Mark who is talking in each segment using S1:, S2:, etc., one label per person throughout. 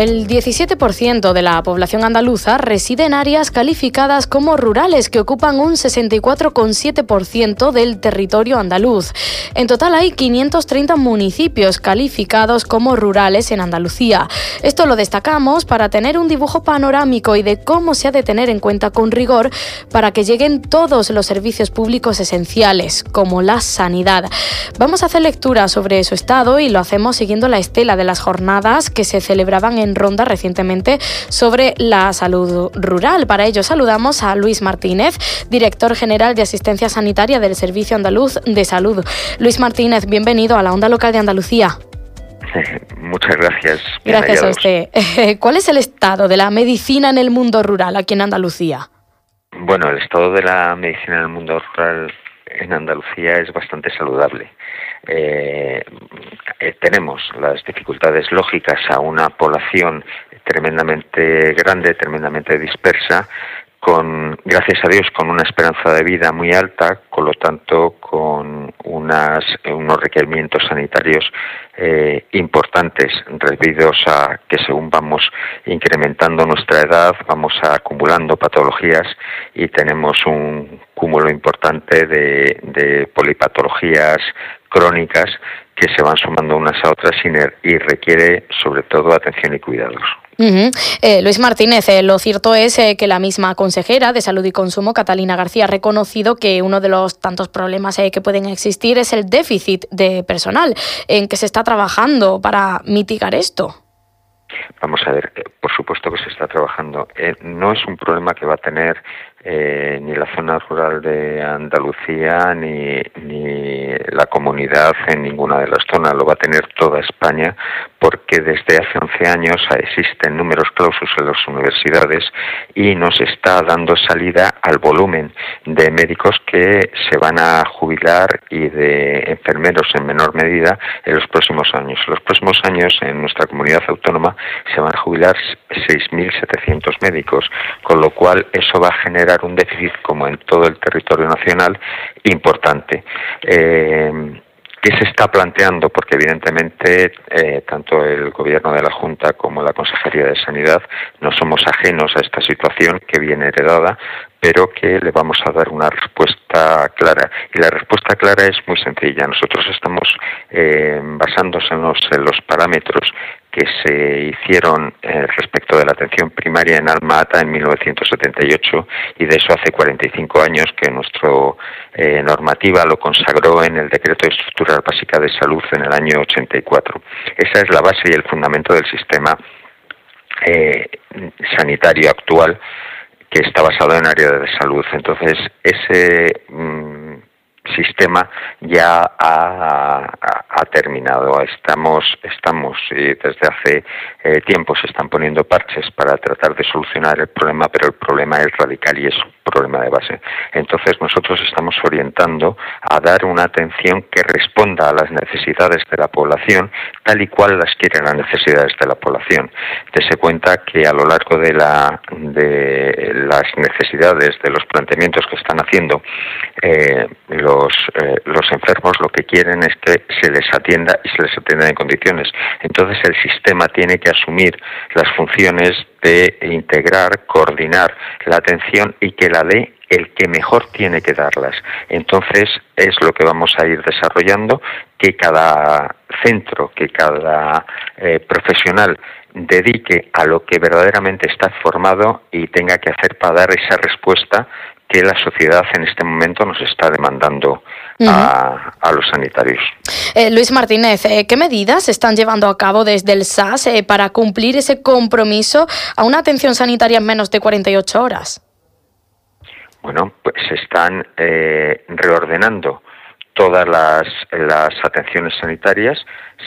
S1: El 17% de la población andaluza reside en áreas calificadas como rurales, que ocupan un 64,7% del territorio andaluz. En total hay 530 municipios calificados como rurales en Andalucía. Esto lo destacamos para tener un dibujo panorámico y de cómo se ha de tener en cuenta con rigor para que lleguen todos los servicios públicos esenciales, como la sanidad. Vamos a hacer lectura sobre su estado y lo hacemos siguiendo la estela de las jornadas que se celebraban en Ronda recientemente sobre la salud rural. Para ello saludamos a Luis Martínez, director general de asistencia sanitaria del Servicio Andaluz de Salud. Luis Martínez, bienvenido a la Onda Local de Andalucía.
S2: Muchas gracias.
S1: Gracias a usted. ¿Cuál es el estado de la medicina en el mundo rural aquí en Andalucía?
S2: Bueno, el estado de la medicina en el mundo rural en Andalucía es bastante saludable. Eh, eh, tenemos las dificultades lógicas a una población tremendamente grande, tremendamente dispersa, con, gracias a Dios, con una esperanza de vida muy alta, con lo tanto, con unos requerimientos sanitarios eh, importantes debido a que según vamos incrementando nuestra edad, vamos acumulando patologías y tenemos un cúmulo importante de polipatologías crónicas que se van sumando unas a otras y requiere sobre todo atención y cuidados.
S1: Eh, Luis Martínez, eh, lo cierto es eh, que la misma consejera de Salud y Consumo, Catalina García, ha reconocido que uno de los tantos problemas que pueden existir es el déficit de personal. ¿En que se está trabajando para mitigar esto?
S2: Vamos a ver, por supuesto que se está trabajando. no es un problema que va a tener eh, ni la zona rural de Andalucía ni, ni la comunidad en ninguna de las zonas, lo va a tener toda España porque desde hace 11 años existen números clausus en las universidades y nos está dando salida al volumen de médicos que se van a jubilar y de enfermeros en menor medida en los próximos años. En los próximos años en nuestra comunidad autónoma se van a jubilar 6.700 médicos, con lo cual eso va a generar un déficit, como en todo el territorio nacional, importante. Eh, ¿Qué se está planteando? Porque evidentemente eh, tanto el Gobierno de la Junta como la Consejería de Sanidad no somos ajenos a esta situación que viene heredada, pero que le vamos a dar una respuesta clara. Y la respuesta clara es muy sencilla. Nosotros estamos eh, basándonos en los parámetros que se hicieron eh, respecto de la atención primaria en Alma Ata en 1978 y de eso hace 45 años que nuestra eh, normativa lo consagró en el Decreto de Estructura Básica de Salud en el año 84. Esa es la base y el fundamento del sistema eh, sanitario actual que está basado en área de salud. Entonces, ese mm, sistema ya ha, terminado. Estamos, estamos desde hace eh, tiempo se están poniendo parches para tratar de solucionar el problema, pero el problema es radical y es un problema de base. Entonces nosotros estamos orientando a dar una atención que responda a las necesidades de la población tal y cual las quieren las necesidades de la población. Dese cuenta que a lo largo de, la, de las necesidades, de los planteamientos que están haciendo eh, eh, los enfermos, lo que quieren es que se les atienda y se les atienda en condiciones. Entonces el sistema tiene que asumir las funciones de integrar, coordinar la atención y que la dé el que mejor tiene que darlas. Entonces es lo que vamos a ir desarrollando, que cada centro, que cada eh, profesional dedique a lo que verdaderamente está formado y tenga que hacer para dar esa respuesta que la sociedad en este momento nos está demandando a, los sanitarios.
S1: Eh, Luis Martínez, eh, ¿qué medidas se están llevando a cabo desde el SAS eh, para cumplir ese compromiso a una atención sanitaria en menos de 48 horas?
S2: Bueno, pues se están reordenando todas las, las atenciones sanitarias,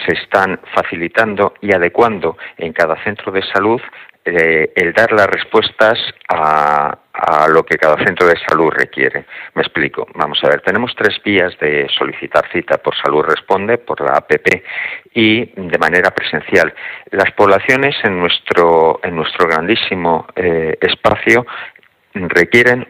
S2: se están facilitando y adecuando en cada centro de salud eh, el dar las respuestas a, a, lo que cada centro de salud requiere. Me explico. Vamos a ver, tenemos tres vías de solicitar cita por Salud Responde, por la APP y de manera presencial. Las poblaciones en nuestro, en nuestro grandísimo eh, espacio requieren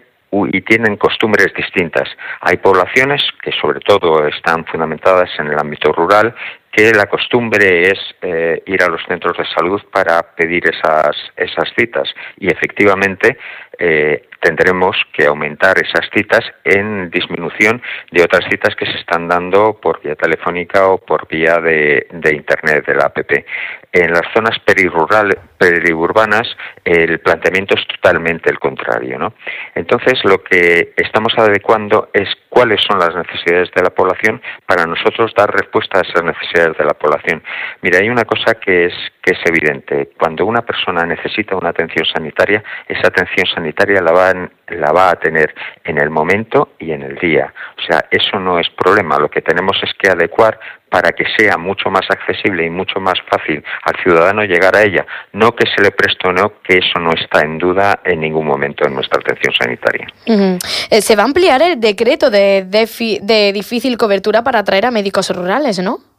S2: y tienen costumbres distintas. Hay poblaciones que sobre todo están fundamentadas en el ámbito rural que la costumbre es eh, ir a los centros de salud para pedir esas, esas citas y efectivamente eh, tendremos que aumentar esas citas en disminución de otras citas que se están dando por vía telefónica o por vía de, de Internet, de la APP. En las zonas periurbanas el planteamiento es totalmente el contrario. ¿no? Entonces lo que estamos adecuando es cuáles son las necesidades de la población para nosotros dar respuesta a esas necesidades de la población. Mira, hay una cosa que es, que es evidente. Cuando una persona necesita una atención sanitaria, esa atención sanitaria la va, la va a tener en el momento y en el día. O sea, eso no es problema. Lo que tenemos es que adecuar para que sea mucho más accesible y mucho más fácil al ciudadano llegar a ella. No que se le preste o no, que eso no está en duda en ningún momento en nuestra atención sanitaria.
S1: Eh, se va a ampliar el decreto de, de difícil cobertura para atraer a médicos rurales, ¿no?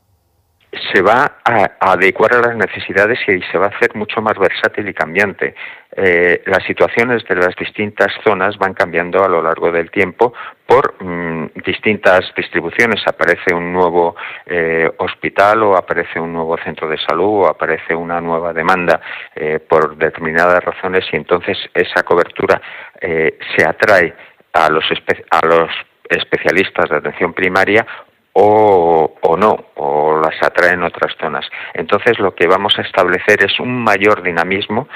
S2: Se va a, adecuar a las necesidades y se va a hacer mucho más versátil y cambiante. Eh, las situaciones de las distintas zonas van cambiando a lo largo del tiempo por mm, distintas distribuciones. Aparece un nuevo eh, hospital o aparece un nuevo centro de salud o aparece una nueva demanda eh, por determinadas razones y entonces esa cobertura se atrae a los, a los especialistas de atención primaria o, o, no, o las atraen otras zonas. Entonces lo que vamos a establecer es un mayor dinamismo,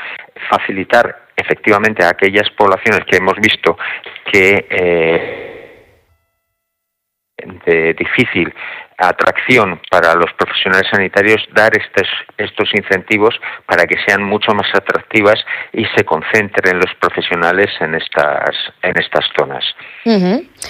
S2: facilitar efectivamente a aquellas poblaciones que hemos visto que eh, de difícil atracción para los profesionales sanitarios dar estos, estos incentivos para que sean mucho más atractivas y se concentren los profesionales en estas, en estas zonas.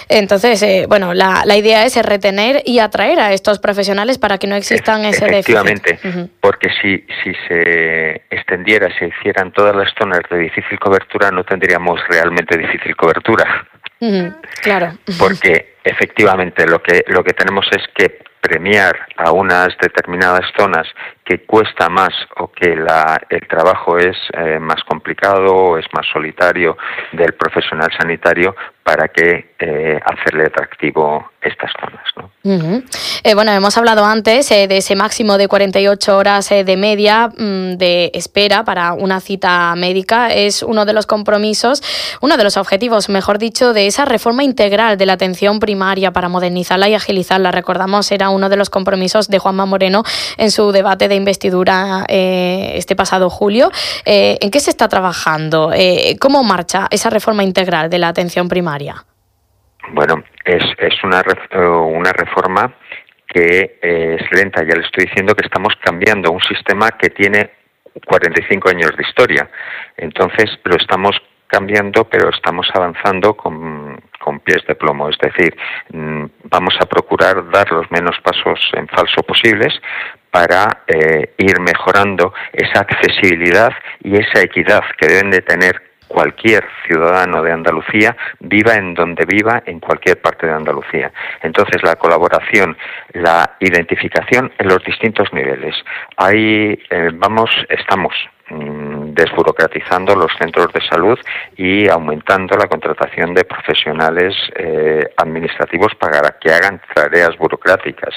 S1: Entonces, eh, bueno, la, la, idea es retener y atraer a estos profesionales para que no existan ese
S2: Efectivamente, porque si, si se extendiera, se hicieran todas las zonas de difícil cobertura, no tendríamos realmente difícil cobertura.
S1: Claro.
S2: Porque efectivamente lo que, lo que tenemos es que premiar a unas determinadas zonas que cuesta más o que la, el trabajo es eh, más complicado o es más solitario del profesional sanitario para que eh, hacerle atractivo estas zonas.
S1: eh, bueno, hemos hablado antes de ese máximo de 48 horas de media mm, de espera para una cita médica. Es uno de los compromisos, uno de los objetivos, mejor dicho, de esa reforma integral de la atención primaria para modernizarla y agilizarla. Recordamos, era uno de los compromisos de Juanma Moreno en su debate de investidura eh, este pasado julio. Eh, ¿En qué se está trabajando? Eh, ¿Cómo marcha esa reforma integral de la atención primaria?
S2: Bueno, es, es una, una reforma que es lenta, ya le estoy diciendo que estamos cambiando un sistema que tiene 45 años de historia. Entonces lo estamos cambiando, pero estamos avanzando con, pies de plomo. Es decir, mm, vamos a procurar dar los menos pasos en falso posibles para eh, ir mejorando esa accesibilidad y esa equidad que deben de tener cualquier ciudadano de Andalucía, viva en donde viva, en cualquier parte de Andalucía. Entonces, la colaboración, la identificación en los distintos niveles. Ahí eh, vamos, estamos desburocratizando los centros de salud y aumentando la contratación de profesionales eh, administrativos para que hagan tareas burocráticas.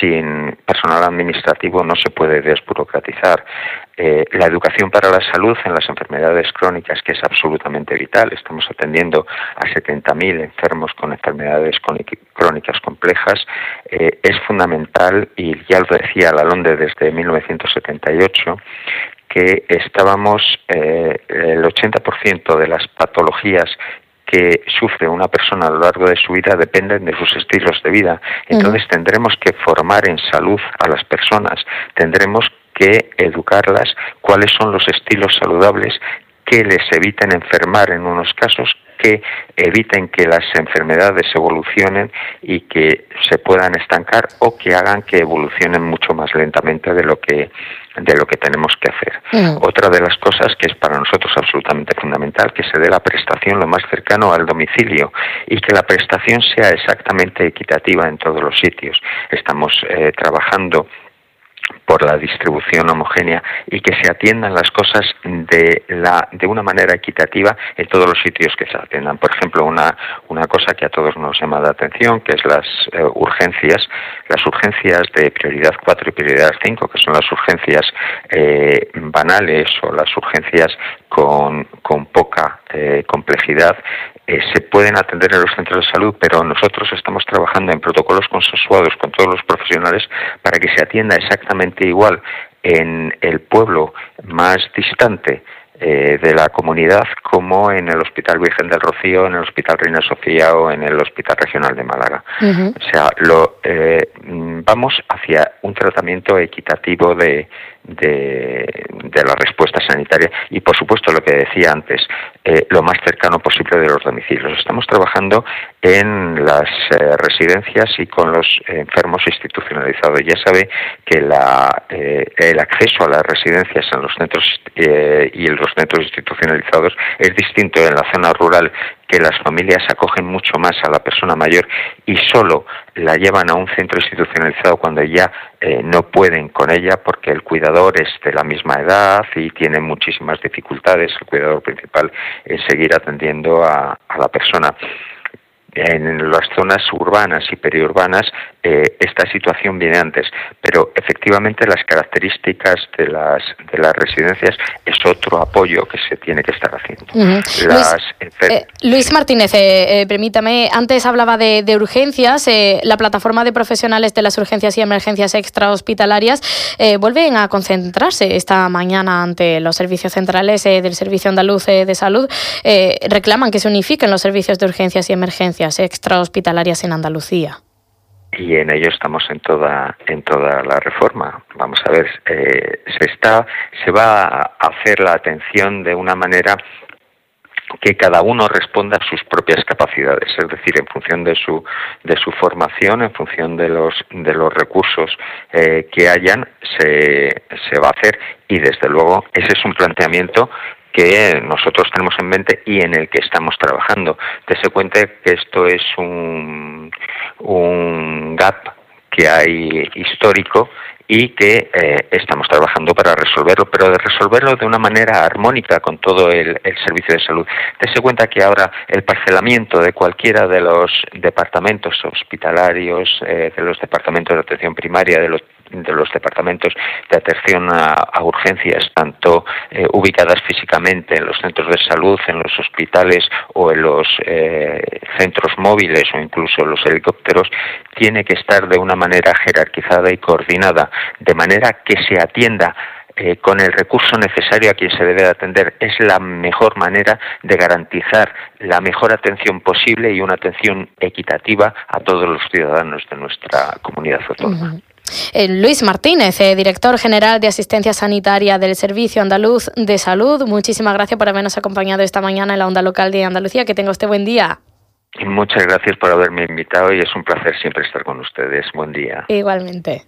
S2: Sin personal administrativo no se puede desburocratizar. Eh, la educación para la salud en las enfermedades crónicas, que es absolutamente vital. Estamos atendiendo a 70.000 enfermos con enfermedades crónicas complejas. Eh, es fundamental, y ya lo decía la LONDE desde 1978, que estábamos, eh, el 80% de las patologías que sufre una persona a lo largo de su vida dependen de sus estilos de vida. Entonces tendremos que formar en salud a las personas, tendremos que educarlas cuáles son los estilos saludables que les eviten enfermar en unos casos que eviten que las enfermedades evolucionen y que se puedan estancar o que hagan que evolucionen mucho más lentamente de lo que de lo que tenemos que hacer. Mm. Otra de las cosas que es para nosotros absolutamente fundamental, que se dé la prestación lo más cercano al domicilio y que la prestación sea exactamente equitativa en todos los sitios. Estamos eh, trabajando por la distribución homogénea y que se atiendan las cosas de, la, de una manera equitativa en todos los sitios que se atiendan. Por ejemplo, una, una cosa que a todos nos llama la atención, que es las eh, urgencias, las urgencias de prioridad 4 y prioridad 5, que son las urgencias eh, banales o las urgencias con, con poca eh, complejidad, eh, se pueden atender en los centros de salud, pero nosotros estamos trabajando en protocolos consensuados con todos los profesionales para que se atienda exactamente igual en el pueblo más distante eh, de la comunidad como en el Hospital Virgen del Rocío, en el Hospital Reina Sofía o en el Hospital Regional de Málaga. O sea, lo, eh, vamos hacia un tratamiento equitativo de, de, la respuesta sanitaria y, por supuesto, lo que decía antes, eh, lo más cercano posible de los domicilios. Estamos trabajando en las eh, residencias y con los enfermos institucionalizados. Ya sabe que eh, el acceso a las residencias en los centros y en los centros institucionalizados es distinto en la zona rural que las familias acogen mucho más a la persona mayor y solo la llevan a un centro institucionalizado cuando ya eh, no pueden con ella porque el cuidador es de la misma edad y tiene muchísimas dificultades, el cuidador principal, en seguir atendiendo a la persona en las zonas urbanas y periurbanas eh, esta situación viene antes, pero efectivamente las características de las de las residencias es otro apoyo que se tiene que estar haciendo.
S1: Luis, eh, Martínez, eh, permítame, antes hablaba de, urgencias, la plataforma de profesionales de las urgencias y emergencias extrahospitalarias vuelven a concentrarse esta mañana ante los servicios centrales del Servicio Andaluz de Salud, reclaman que se unifiquen los servicios de urgencias y emergencias extrahospitalarias en Andalucía
S2: y en ello estamos en toda en toda la reforma. Vamos a ver, eh, se está se va a hacer la atención de una manera que cada uno responda a sus propias capacidades, es decir, en función de su de su formación, en función de los de los recursos eh, que hayan, se, se va a hacer y desde luego ese es un planteamiento que nosotros tenemos en mente y en el que estamos trabajando. Dese cuenta que esto es un, un gap que hay histórico y que eh, estamos trabajando para resolverlo, pero de resolverlo de una manera armónica con todo el, servicio de salud. Dese cuenta que ahora el parcelamiento de cualquiera de los departamentos hospitalarios, eh, de los departamentos de atención primaria, de los de los departamentos de atención a, urgencias, tanto eh, ubicadas físicamente en los centros de salud, en los hospitales o en los eh, centros móviles o incluso los helicópteros, tiene que estar de una manera jerarquizada y coordinada, de manera que se atienda eh, con el recurso necesario a quien se debe atender. Es la mejor manera de garantizar la mejor atención posible y una atención equitativa a todos los ciudadanos de nuestra comunidad autónoma.
S1: Luis Martínez, eh, director general de Asistencia Sanitaria del Servicio Andaluz de Salud. Muchísimas gracias por habernos acompañado esta mañana en la onda local de Andalucía. Que tenga usted buen día.
S2: Muchas gracias por haberme invitado y es un placer siempre estar con ustedes. Buen día.
S1: Igualmente.